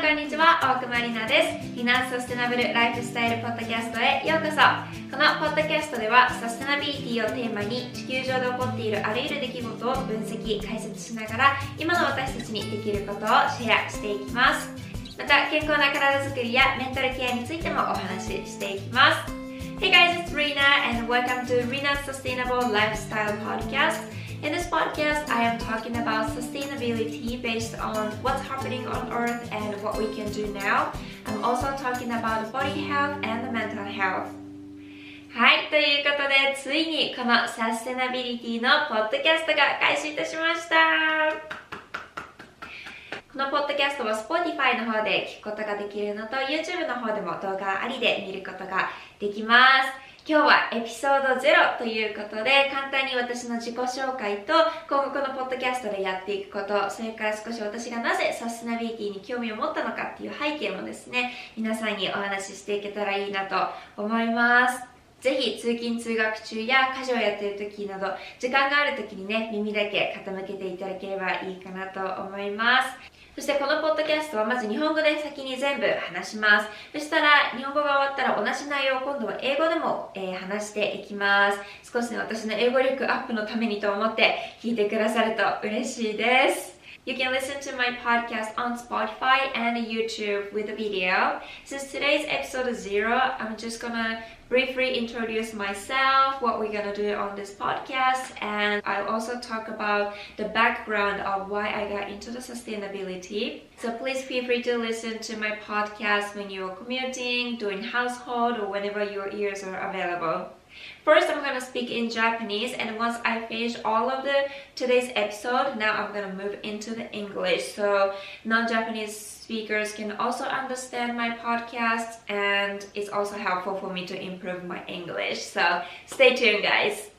こんにちは、大熊里奈です。フィナンスサステナブルライフスタイルポッドキャストへようこそ。このポッドキャストでは、サステナビリティをテーマに地球上で起こっているあらゆる出来事を分析、解説しながら、今の私たちにできることをシェアしていきます。また、健康な体づくりやメンタルケアについてもお話ししていきます。Hey guys, it's Rina and welcome to Rina's Sustainable Lifestyle Podcast. In this podcast, I am talking about sustainability based on what's happening on Earth and what we can do now. I'm also talking about body health and mental health. はい、ということで、ついにこのサステナビリティのポッドキャストが開始いたしました。このポッドキャストは Spotify の方で聞くことができるのと YouTube の方でも動画ありで見ることができます。今日はエピソード0ということで簡単に私の自己紹介と今後このポッドキャストでやっていくことそれから少し私がなぜサステナビリティに興味を持ったのかっていう背景もですね皆さんにお話ししていけたらいいなと思います。ぜひ通勤通学中や家事をやっている時など時間がある時にね耳だけ傾けていただければいいかなと思います。そしてこのポッドキャストはまず日本語で先に全部話します。そしたら日本語が終わったら同じ内容を今度は英語でも、えー話していきます。少しね私の英語力アップのためにと思って聞いてくださると嬉しいです。You can listen to my podcast on Spotify and YouTube with a video. Since today's episode is zero, I'm just gonna briefly introduce myself, what we're gonna do on this podcast, and I'll also talk about the background of why I got into the sustainability. So please feel free to listen to my podcast when you're commuting, doing household, or whenever your ears are available. First, I'm gonna speak in Japanese, and once I finish all of the today's episode, now I'm gonna move into the English. So non-Japanese speakers can also understand my podcast, and it's also helpful for me to improve my English. So stay tuned, guys.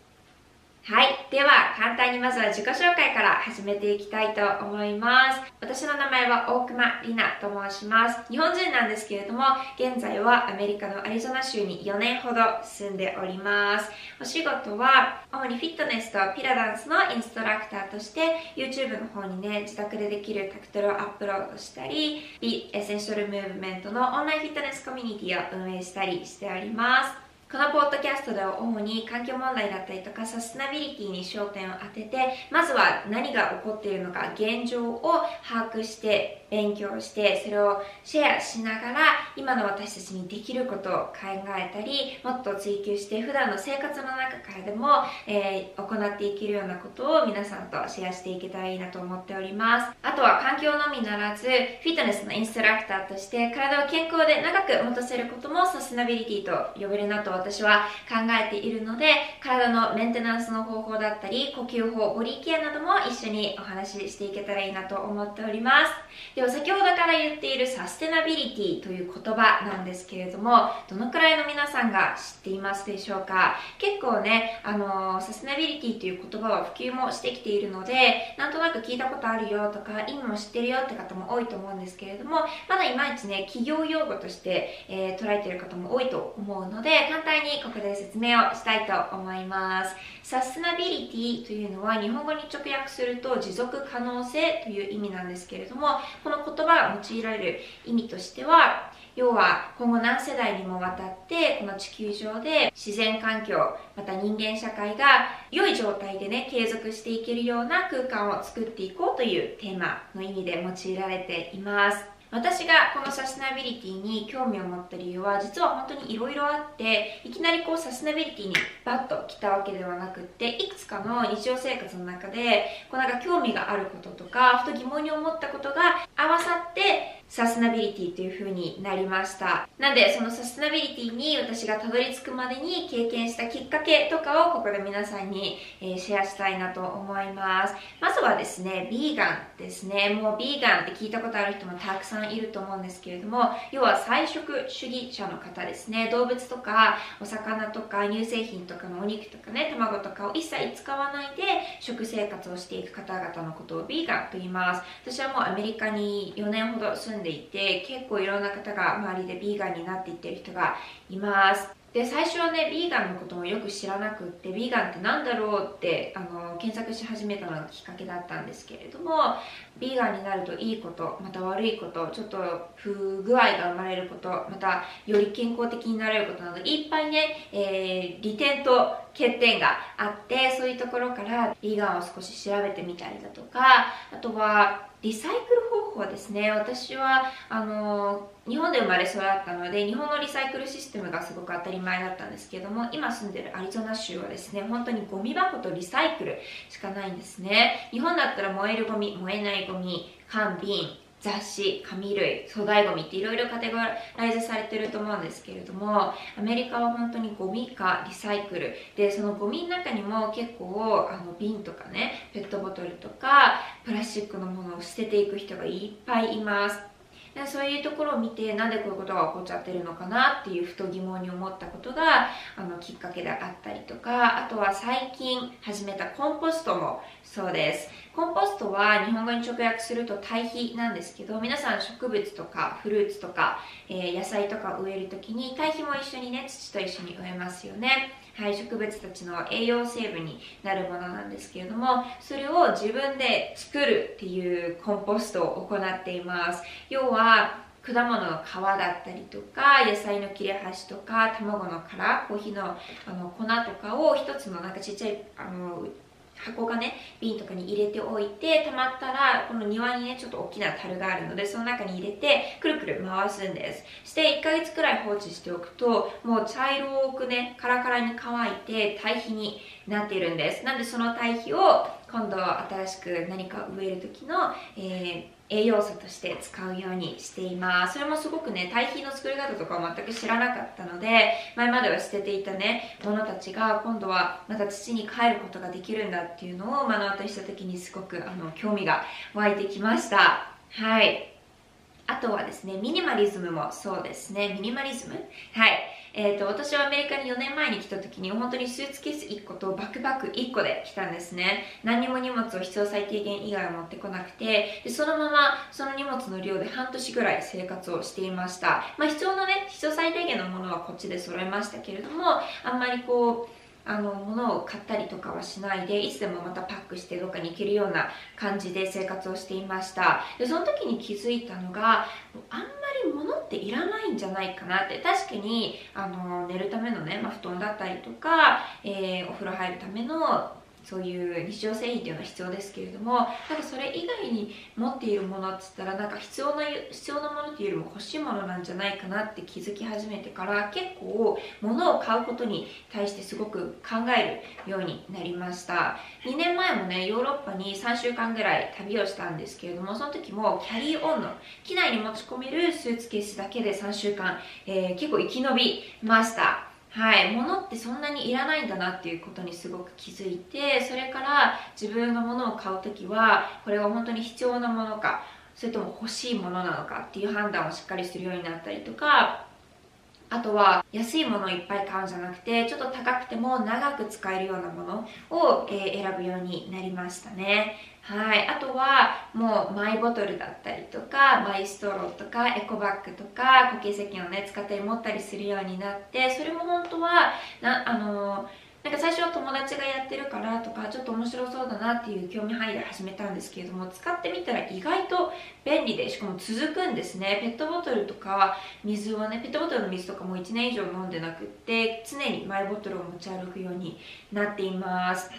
はい。では、簡単にまずは自己紹介から始めていきたいと思います。私の名前は大熊里奈と申します。日本人なんですけれども、現在はアメリカのアリゾナ州に4年ほど住んでおります。お仕事は、主にフィットネスとピラダンスのインストラクターとして、YouTube の方にね、自宅でできるタクトルをアップロードしたり、Be Essential Movement のオンラインフィットネスコミュニティを運営したりしております。このポッドキャストでは主に環境問題だったりとかサステナビリティに焦点を当ててまずは何が起こっているのか現状を把握して勉強してそれをシェアしながら今の私たちにできることを考えたりもっと追求して普段の生活の中からでも、えー行っていけるようなことを皆さんとシェアしていけたらいいなと思っております。あとは環境のみならずフィットネスのインストラクターとして体を健康で長く持たせることもサステナビリティと呼べるなと私は考えているので体のメンテナンスの方法だったり呼吸法ボディケアなども一緒にお話ししていけたらいいなと思っております。では先ほどから言っているサステナビリティという言葉なんですけれどもどのくらいの皆さんが知っていますでしょうか？結構ねあのサステナビリティという言葉は普及もしてきているのでなんとなく聞いたことあるよとか意味も知ってるよって方も多いと思うんですけれどもまだいまいちね企業用語として、えー捉えている方も多いと思うので簡単にここで説明をしたいと思います。サステナビリティというのは日本語に直訳すると持続可能性という意味なんですけれどもこの言葉が用いられる意味としては要は今後何世代にもわたってこの地球上で自然環境また人間社会が良い状態でね継続していけるような空間を作っていこうというテーマの意味で用いられています。私がこのサステナビリティに興味を持った理由は実は本当にいろいろあっていきなりこうサステナビリティにバッと来たわけではなくっていくつかの日常生活の中でこうなんか興味があることとかふと疑問に思ったことが合わさってサステナビリティという風になりました。なんでそのサステナビリティに私がたどり着くまでに経験したきっかけとかをここで皆さんに、えシェアしたいなと思います。まずはですねビーガンですね。もうビーガンって聞いたことある人もたくさんいると思うんですけれども要は菜食主義者の方ですね。動物とかお魚とか乳製品とかのお肉とかね卵とかを一切使わないで食生活をしていく方々のことをビーガンと言います。私はもうアメリカに4年ほど住んでいて結構いろんな方が周りでビーガンになっていってる人がいます。で最初はねビーガンのこともよく知らなくってビーガンって何だろうってあの検索し始めたのがきっかけだったんですけれどもビーガンになるといいことまた悪いことちょっと不具合が生まれることまたより健康的になれることなどいっぱいね、えー、利点と欠点があってそういうところからビーガンを少し調べてみたりだとかあとはリサイクル方法ですね私はあの日本で生まれ育ったので日本のリサイクルシステムがすごく当たり前だったんですけども今住んでるアリゾナ州はですね本当にゴミ箱とリサイクルしかないんですね。日本だったら燃えるゴミ燃えないゴミ缶瓶雑誌紙類粗大ごみっていろいろカテゴライズされてると思うんですけれどもアメリカは本当にゴミかリサイクル。でそのゴミの中にも結構あの瓶とかねペットボトルとかプラスチックのものを捨てていく人がいっぱいいます。でそういうところを見てなんでこういうことが起こっちゃってるのかなっていうふと疑問に思ったことがあのきっかけであったりとかあとは最近始めたコンポストもそうです。コンポストは日本語に直訳すると堆肥なんですけど皆さん植物とかフルーツとか、えー、野菜とか植える時に堆肥も一緒にね土と一緒に植えますよね。はい、植物たちの栄養成分になるものなんですけれどもそれを自分で作るっていうコンポストを行っています。要は果物の皮だったりとか野菜の切れ端とか卵の殻コーヒーのあの粉とかを一つのなんかちっちゃいあの箱がね瓶とかに入れておいて溜まったらこの庭にねちょっと大きな樽があるのでその中に入れてくるくる回すんです。して1ヶ月くらい放置しておくともう茶色くねカラカラに乾いて堆肥になっているんです。なんでその堆肥を今度新しく何か植える時の、えー栄養素として使うようにしています。それもすごくね堆肥の作り方とかを全く知らなかったので前までは捨てていたねものたちが今度はまた土に帰ることができるんだっていうのを目の当たりした時にすごくあの興味が湧いてきました。はい。あとはですねミニマリズムもそうですね。ミニマリズム？はい。えーと、私はアメリカに4年前に来た時に本当にスーツケース1個とバックバック1個で来たんですね。何にも荷物を必要最低限以外は持ってこなくてでそのままその荷物の量で半年ぐらい生活をしていました。まあ必要なね必要最低限のものはこっちで揃えましたけれどもあんまりこうあの物を買ったりとかはしないでいつでもまたパックしてどっかに行けるような感じで生活をしていました。でその時に気づいたのがあんまり物っていらないんじゃないかなって。確かにあの寝るためのね、まあ、布団だったりとか、えー、お風呂入るためのそういう日常製品っていうのは必要ですけれどもなんかそれ以外に持っているものっつったらなんか必要な必要なものっていうよりも欲しいものなんじゃないかなって気づき始めてから結構物を買うことに対してすごく考えるようになりました。2年前もねヨーロッパに3週間ぐらい旅をしたんですけれどもその時もキャリーオンの機内に持ち込めるスーツケースだけで3週間、えー、結構生き延びました。はい物ってそんなにいらないんだなっていうことにすごく気づいてそれから自分が物を買う時はこれは本当に必要なものかそれとも欲しいものなのかっていう判断をしっかりするようになったりとかあとは安いものをいっぱい買うんじゃなくてちょっと高くても長く使えるようなものを、え、選ぶようになりましたね。はい。あとはもうマイボトルだったりとかマイストローとかエコバッグとか固形石鹸をね使ったり持ったりするようになってそれも本当はなあのーなんか最初は友達がやってるからとかちょっと面白そうだなっていう興味範囲で始めたんですけれども使ってみたら意外と便利でしかも続くんですね。ペットボトルとか水をねペットボトルの水とかも1年以上飲んでなくって常にマイボトルを持ち歩くようになっています。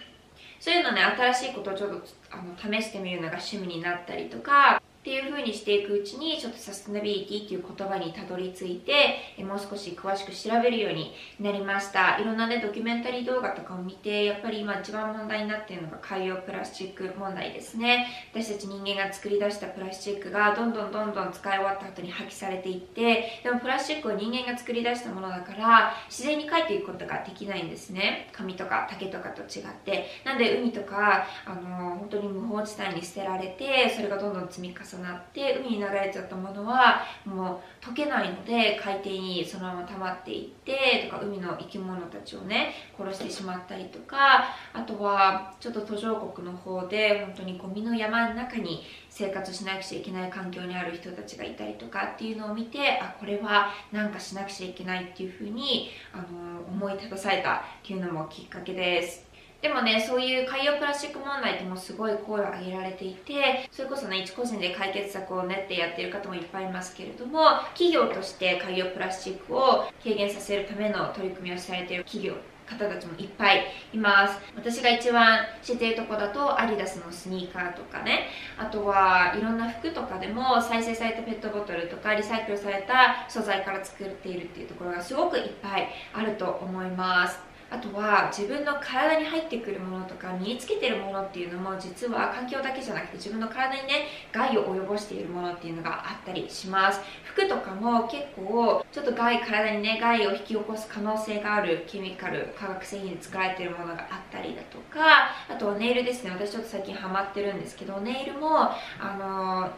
そういうのね新しいことをちょっとあの試してみるのが趣味になったりとかっていう風にしていくうちにちょっとサステナビリティっていう言葉にたどり着いてもう少し詳しく調べるようになりました。いろんなねドキュメンタリー動画とかを見てやっぱり今一番問題になっているのが海洋プラスチック問題ですね。私たち人間が作り出したプラスチックがどんどんどんどん使い終わった後に破棄されていってでもプラスチックを人間が作り出したものだから自然に帰っていくことができないんですね。紙とか竹とかと違って。なんで海とかあの本当に無法地帯に捨てられてそれがどんどん積み重重なって海に流れちゃったものはもう溶けないので海底にそのまま溜まっていってとか海の生き物たちをね殺してしまったりとかあとはちょっと途上国の方で本当にゴミの山の中に生活しなくちゃいけない環境にある人たちがいたりとかっていうのを見てあこれはなんかしなくちゃいけないっていうふうにあの思い立たされたっていうのもきっかけです。でもね、そういう海洋プラスチック問題ってもすごい声を上げられていて、それこそね、一個人で解決策を練ってやってる方もいっぱいいますけれども、企業として海洋プラスチックを軽減させるための取り組みをされている企業方たちもいっぱいいます。私が一番知っているとこだとアディダスのスニーカーとかね。あとはいろんな服とかでも再生されたペットボトルとかリサイクルされた素材から作っているっていうところがすごくいっぱいあると思います。あとは自分の体に入ってくるものとか身につけてるものっていうのも実は環境だけじゃなくて自分の体にね害を及ぼしているものっていうのがあったりします。服とかも結構ちょっと害体にね害を引き起こす可能性があるケミカル化学製品で作られてるものがあったりだとかあとネイルですね。私ちょっと最近ハマってるんですけどネイルもあのー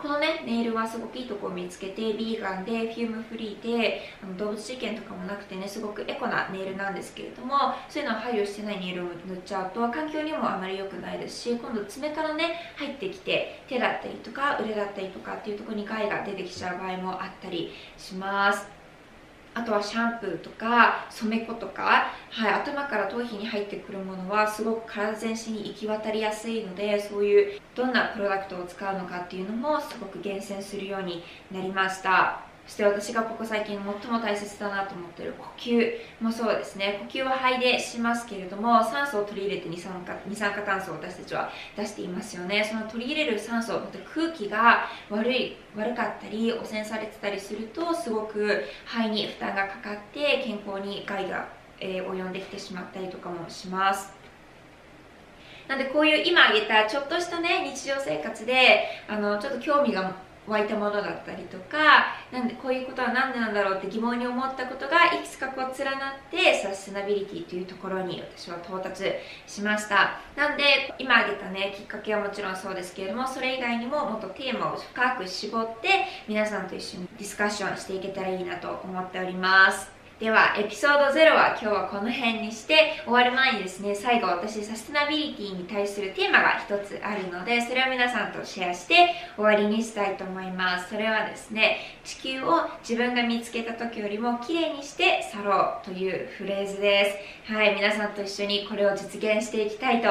このねネイルはすごくいいとこを見つけてビーガンでフィームフリーであの動物事件とかもなくてねすごくエコなネイルなんですけれどもそういうのを配慮してないネイルを塗っちゃうと環境にもあまり良くないですし今度爪からね入ってきて手だったりとか腕だったりとかっていうとこに害が出てきちゃう場合もあったりします。あとはシャンプーとか染め粉とか、はい、頭から頭皮に入ってくるものはすごく体全身に行き渡りやすいのでそういうどんなプロダクトを使うのかっていうのもすごく厳選するようになりました。そして私がここ最近最も大切だなと思っている呼吸もそうですね。呼吸は肺でしますけれども酸素を取り入れて二酸化二酸化炭素を私たちは出していますよね。その取り入れる酸素また空気が悪い悪かったり汚染されてたりするとすごく肺に負担がかかって健康に害が、えー、及んできてしまったりとかもします。なんでこういう今挙げたちょっとしたね日常生活であのちょっと興味が湧いたものだったりとかなんでこういうことは何でなんだろうって疑問に思ったことがいくつかこう連なってサステナビリティというところに私は到達しました。なんで今挙げたねきっかけはもちろんそうですけれどもそれ以外にももっとテーマを深く絞って皆さんと一緒にディスカッションしていけたらいいなと思っております。ではエピソード0は今日はこの辺にして終わる前にですね最後私サステナビリティに対するテーマが一つあるのでそれを皆さんとシェアして終わりにしたいと思います。それはですね地球を自分が見つけた時よりも綺麗にして去ろうというフレーズです。はい皆さんと一緒にこれを実現していきたいと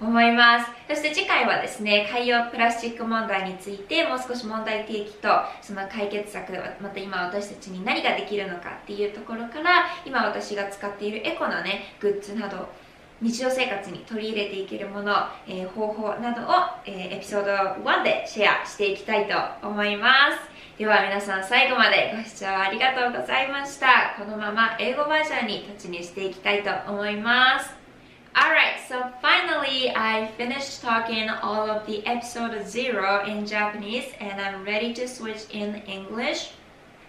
思います。そして次回はですね海洋プラスチック問題についてもう少し問題提起とその解決策また今私たちに何ができるのかっていうところから今私が使っているエコなねグッズなど日常生活に取り入れていけるもの、えー、方法などを、えー、エピソード1でシェアしていきたいと思います。では皆さん最後までご視聴ありがとうございました。このまま英語バージョンに立ちにしていきたいと思います。Alright, so finally I finished talking all of the episode 0 in Japanese and I'm ready to switch in English.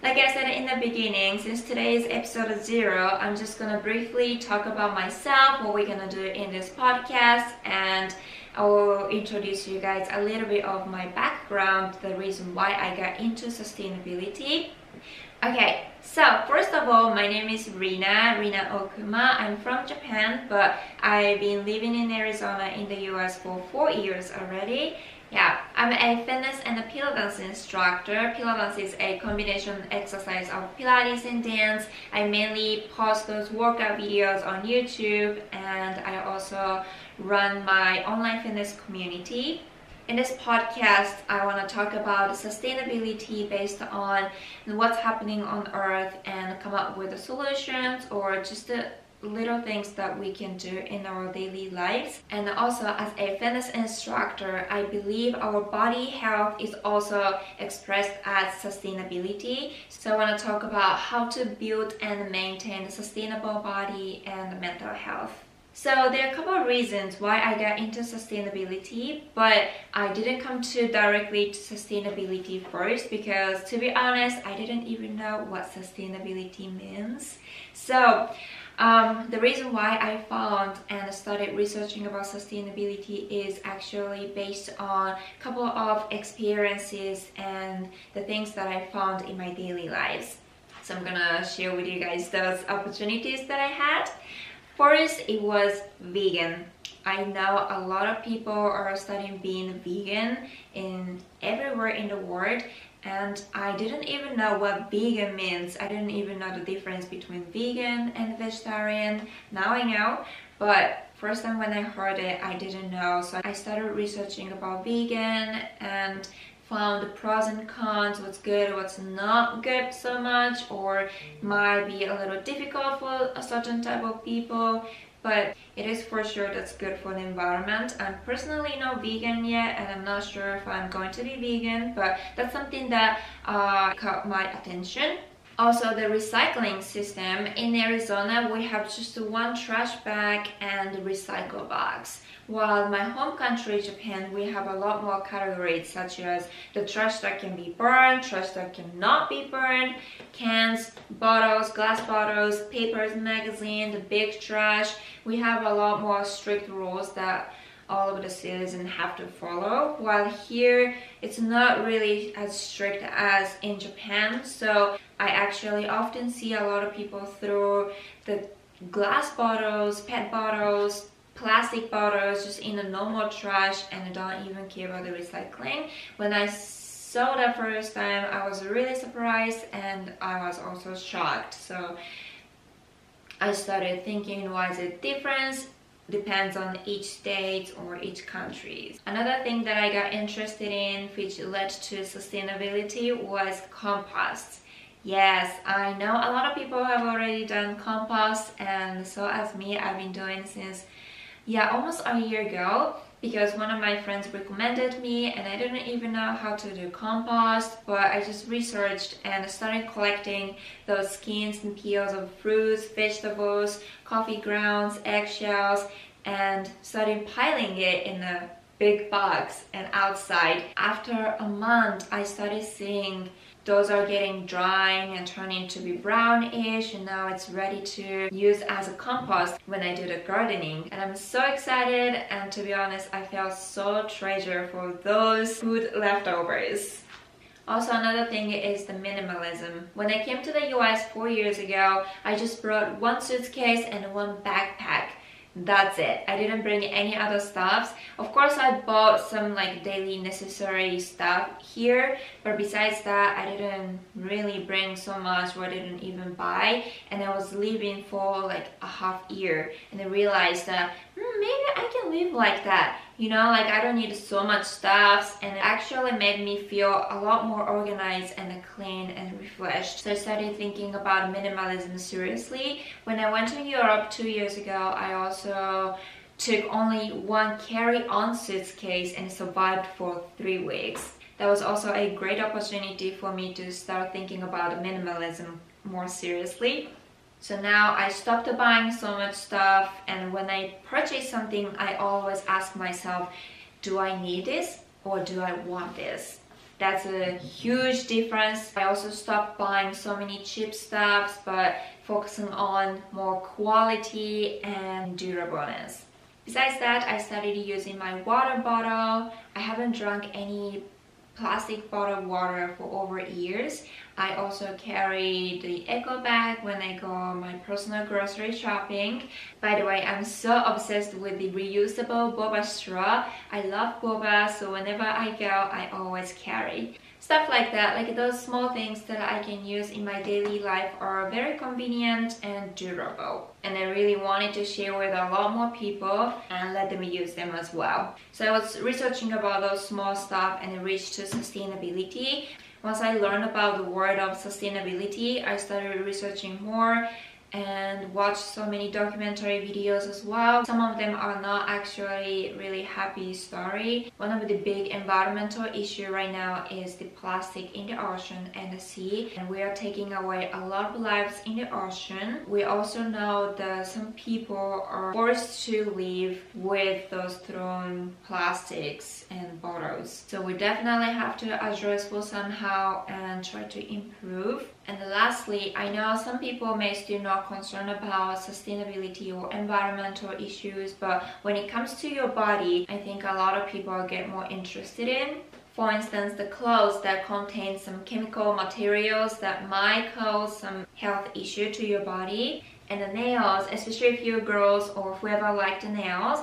Like I said in the beginning, since today is episode 0, I'm just gonna briefly talk about myself, what we're gonna do in this podcast, and I will introduce you guys a little bit of my background, the reason why I got into sustainability. Okay, so first of all, my name is Rina, Rina Okuma. I'm from Japan, but I've been living in Arizona in the US for four years already. Yeah, I'm a fitness and a Pilates instructor. Pilates is a combination exercise of Pilates and dance. I mainly post those workout videos on YouTube and I also run my online fitness community. In this podcast, I want to talk about sustainability based on what's happening on Earth and come up with the solutions or just the little things that we can do in our daily lives. And also, as a fitness instructor, I believe our body health is also expressed as sustainability. So, I want to talk about how to build and maintain a sustainable body and mental health. So there are a couple of reasons why I got into sustainability, but I didn't come to directly to sustainability first because to be honest, I didn't even know what sustainability means. So Um, the reason why I found and started researching about sustainability is actually based on a couple of experiences and the things that I found in my daily lives. So I'm gonna share with you guys those opportunities that I had. First, it was vegan. I know a lot of people are studying being vegan in everywhere in the world and I didn't even know what vegan means. I didn't even know the difference between vegan and vegetarian. Now I know, but first time when I heard it, I didn't know. So I started researching about vegan and found the pros and cons, what's good, what's not good so much, or might be a little difficult for a certain type of people but it is for sure that's good for the environment. I'm personally not vegan yet and I'm not sure if I'm going to be vegan, but that's something that uh, caught my attention. Also, the recycling system. In Arizona, we have just one trash bag and recycle bags. While my home country, Japan, we have a lot more categories such as the trash that can be burned, trash that cannot be burned, cans, bottles, glass bottles, papers, magazine, the big trash. We have a lot more strict rules that all of the citizens have to follow. While here it's not really as strict as in Japan so I actually often see a lot of people throw the glass bottles, pet bottles, plastic bottles just in the normal trash and don't even care about the recycling. When I saw that first time I was really surprised and I was also shocked. So I started thinking why is it different depends on each state or each country. Another thing that I got interested in which led to sustainability was compost. Yes, I know a lot of people have already done compost and so as me I've been doing since yeah almost a year ago because one of my friends recommended me and I didn't even know how to do compost but I just researched and started collecting those skins and peels of fruits, vegetables, coffee grounds, eggshells and started piling it in a big box and outside. After a month I started seeing those are getting drying and turning to be brownish and now it's ready to use as a compost when I do the gardening and I'm so excited and to be honest I feel so treasure for those food leftovers. Also another thing is the minimalism. When I came to the US four years ago, I just brought one suitcase and one backpack that's it. I didn't bring any other stuffs. Of course i bought some like daily necessary stuff here but besides that i didn't really bring so much or i didn't even buy and i was living for like a half year and i realized that hmm, maybe i can live like that you know like I don't need so much stuff and it actually made me feel a lot more organized and clean and refreshed. So I started thinking about minimalism seriously. When I went to Europe two years ago I also took only one carry-on suitcase and survived for three weeks. That was also a great opportunity for me to start thinking about minimalism more seriously so now I stopped buying so much stuff and when I purchase something, I always ask myself, do I need this or do I want this? That's a huge difference. I also stopped buying so many cheap stuffs but focusing on more quality and durableness. Besides that, I started using my water bottle. I haven't drunk any plastic bottled water for over years. I also carry the eco bag when I go on my personal grocery shopping. By the way, I'm so obsessed with the reusable boba straw. I love boba, so whenever I go, I always carry. Stuff like that, like those small things that I can use in my daily life are very convenient and durable. And I really wanted to share with a lot more people and let them use them as well. So I was researching about those small stuff and it reached to sustainability. Once I learned about the word of sustainability, I started researching more and watch so many documentary videos as well. Some of them are not actually really happy story. One of the big environmental issue right now is the plastic in the ocean and the sea and we are taking away a lot of lives in the ocean. We also know that some people are forced to live with those thrown plastics and bottles. So we definitely have to address for somehow and try to improve And lastly, I know some people may still not concerned about sustainability or environmental issues, but when it comes to your body, I think a lot of people get more interested in. For instance, the clothes that contain some chemical materials that might cause some health issue to your body. And the nails, especially if you're girls or whoever like the nails,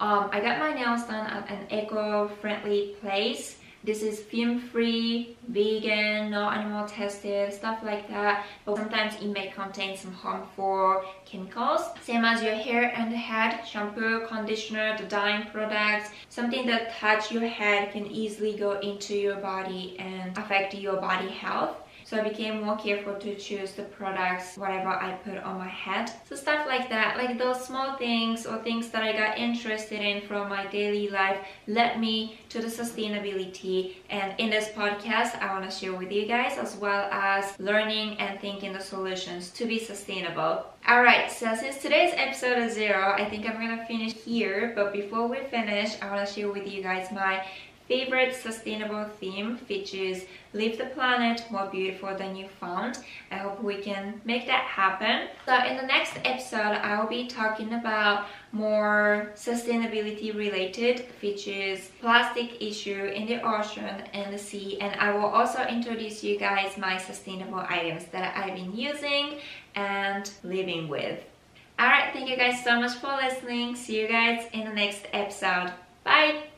um, I got my nails done at an eco-friendly place this is film free, vegan, no animal tested, stuff like that. But sometimes it may contain some harmful chemicals. Same as your hair and head, shampoo, conditioner, the dyeing products, something that touch your head can easily go into your body and affect your body health. So I became more careful to choose the products, whatever I put on my head. So stuff like that, like those small things or things that I got interested in from my daily life led me to the sustainability. And in this podcast, I want to share with you guys as well as learning and thinking the solutions to be sustainable. Alright, so since today's episode is zero, I think I'm gonna finish here. But before we finish, I want to share with you guys my favorite sustainable theme is leave the planet more beautiful than you found i hope we can make that happen so in the next episode i will be talking about more sustainability related is plastic issue in the ocean and the sea and i will also introduce you guys my sustainable items that i've been using and living with Alright, thank you guys so much for listening. See you guys in the next episode. Bye!